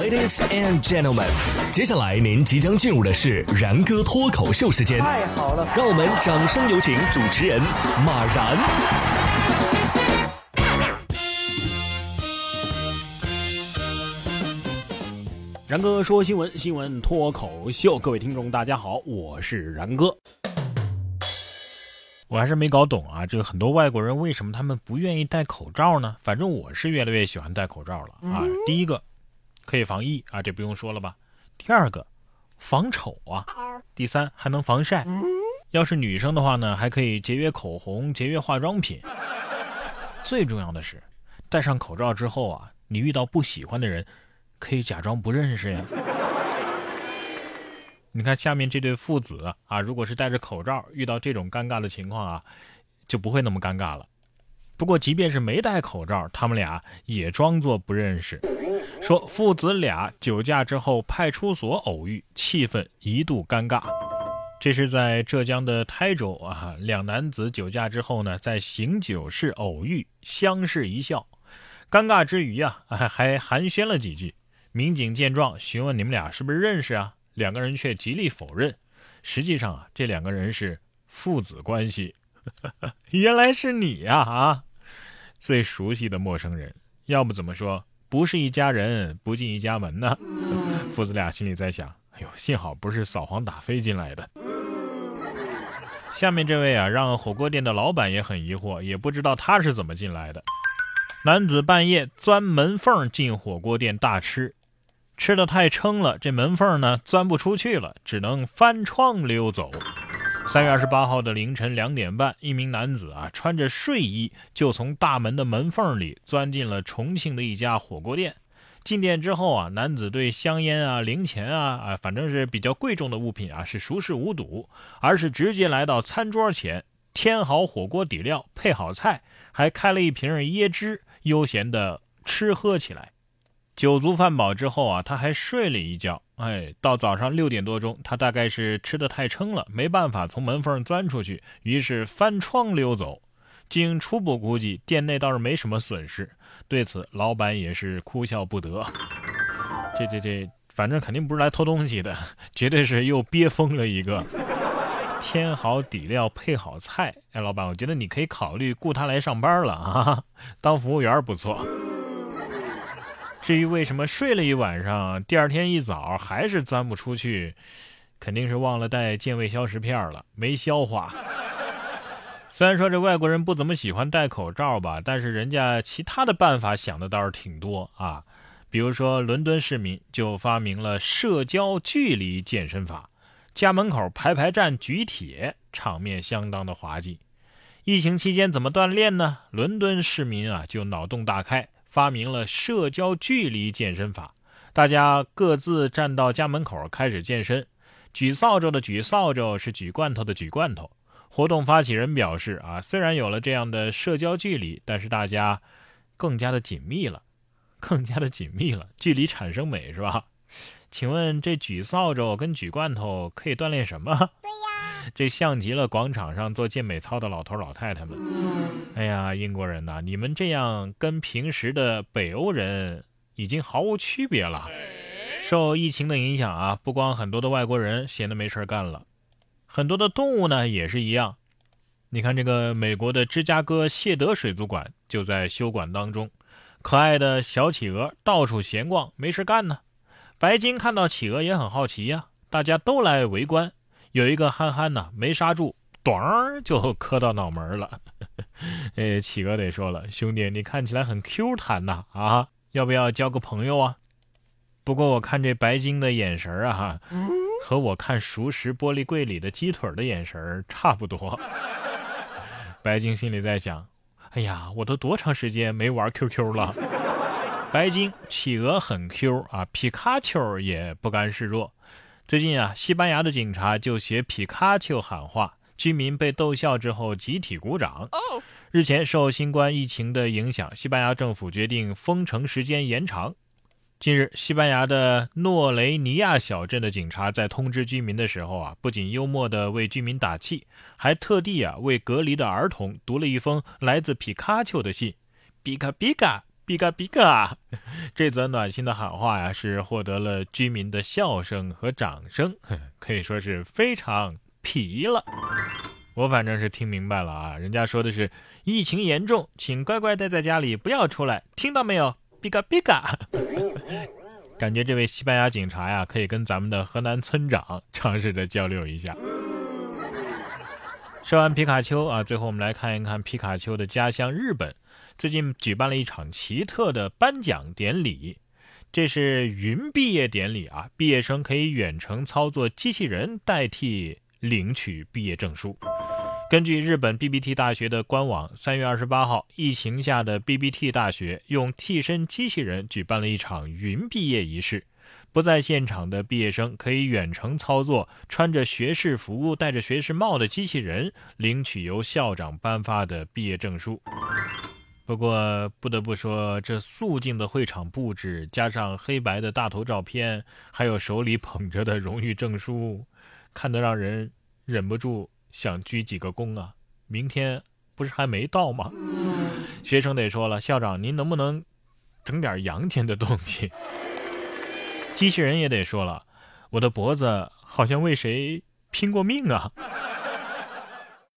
Ladies and gentlemen，接下来您即将进入的是然哥脱口秀时间。太好了，让我们掌声有请主持人马然。然哥说新闻，新闻脱口秀，各位听众大家好，我是然哥。我还是没搞懂啊，这个很多外国人为什么他们不愿意戴口罩呢？反正我是越来越喜欢戴口罩了啊。第一个，可以防疫啊，这不用说了吧。第二个，防丑啊。第三，还能防晒。要是女生的话呢，还可以节约口红、节约化妆品。最重要的是，戴上口罩之后啊，你遇到不喜欢的人，可以假装不认识呀。你看下面这对父子啊，如果是戴着口罩，遇到这种尴尬的情况啊，就不会那么尴尬了。不过即便是没戴口罩，他们俩也装作不认识，说父子俩酒驾之后派出所偶遇，气氛一度尴尬。这是在浙江的台州啊，两男子酒驾之后呢，在醒酒室偶遇，相视一笑，尴尬之余啊，还寒暄了几句。民警见状，询问你们俩是不是认识啊？两个人却极力否认，实际上啊，这两个人是父子关系。原来是你呀！啊，最熟悉的陌生人，要不怎么说不是一家人不进一家门呢？父子俩心里在想：哎呦，幸好不是扫黄打非进来的。下面这位啊，让火锅店的老板也很疑惑，也不知道他是怎么进来的。男子半夜钻门缝进火锅店大吃。吃的太撑了，这门缝呢钻不出去了，只能翻窗溜走。三月二十八号的凌晨两点半，一名男子啊穿着睡衣就从大门的门缝里钻进了重庆的一家火锅店。进店之后啊，男子对香烟啊、零钱啊啊，反正是比较贵重的物品啊，是熟视无睹，而是直接来到餐桌前，添好火锅底料，配好菜，还开了一瓶椰汁，悠闲的吃喝起来。酒足饭饱之后啊，他还睡了一觉。哎，到早上六点多钟，他大概是吃的太撑了，没办法从门缝钻出去，于是翻窗溜走。经初步估计，店内倒是没什么损失。对此，老板也是哭笑不得。这这这，反正肯定不是来偷东西的，绝对是又憋疯了一个。添好底料，配好菜。哎，老板，我觉得你可以考虑雇他来上班了啊，当服务员不错。至于为什么睡了一晚上，第二天一早还是钻不出去，肯定是忘了带健胃消食片了，没消化。虽然说这外国人不怎么喜欢戴口罩吧，但是人家其他的办法想的倒是挺多啊。比如说，伦敦市民就发明了社交距离健身法，家门口排排站举铁，场面相当的滑稽。疫情期间怎么锻炼呢？伦敦市民啊就脑洞大开。发明了社交距离健身法，大家各自站到家门口开始健身。举扫帚的举扫帚，是举罐头的举罐头。活动发起人表示：“啊，虽然有了这样的社交距离，但是大家更加的紧密了，更加的紧密了，距离产生美，是吧？”请问这举扫帚跟举罐头可以锻炼什么？对呀。这像极了广场上做健美操的老头老太太们。哎呀，英国人呐，你们这样跟平时的北欧人已经毫无区别了。受疫情的影响啊，不光很多的外国人闲得没事干了，很多的动物呢也是一样。你看这个美国的芝加哥谢德水族馆就在休馆当中，可爱的小企鹅到处闲逛，没事干呢。白金看到企鹅也很好奇呀，大家都来围观。有一个憨憨呢，没刹住，咚就磕到脑门了。哎，企鹅得说了，兄弟，你看起来很 Q 弹呐，啊，要不要交个朋友啊？不过我看这白鲸的眼神啊，哈，和我看熟食玻璃柜里的鸡腿的眼神差不多。白鲸心里在想：哎呀，我都多长时间没玩 QQ 了？白鲸、企鹅很 Q 啊，皮卡丘也不甘示弱。最近啊，西班牙的警察就写皮卡丘喊话，居民被逗笑之后集体鼓掌。日前，受新冠疫情的影响，西班牙政府决定封城时间延长。近日，西班牙的诺雷尼亚小镇的警察在通知居民的时候啊，不仅幽默地为居民打气，还特地啊为隔离的儿童读了一封来自皮卡丘的信：“皮卡皮卡比嘎比嘎！这则暖心的喊话呀，是获得了居民的笑声和掌声，可以说是非常皮了。我反正是听明白了啊，人家说的是疫情严重，请乖乖待在家里，不要出来，听到没有？比嘎比嘎！感觉这位西班牙警察呀，可以跟咱们的河南村长尝试着交流一下。说完皮卡丘啊，最后我们来看一看皮卡丘的家乡日本，最近举办了一场奇特的颁奖典礼。这是云毕业典礼啊，毕业生可以远程操作机器人代替领取毕业证书。根据日本 BBT 大学的官网，三月二十八号，疫情下的 BBT 大学用替身机器人举办了一场云毕业仪式。不在现场的毕业生可以远程操作穿着学士服、戴着学士帽的机器人，领取由校长颁发的毕业证书。不过，不得不说，这肃静的会场布置，加上黑白的大头照片，还有手里捧着的荣誉证书，看得让人忍不住想鞠几个躬啊！明天不是还没到吗？学生得说了，校长您能不能整点阳间的东西？机器人也得说了，我的脖子好像为谁拼过命啊！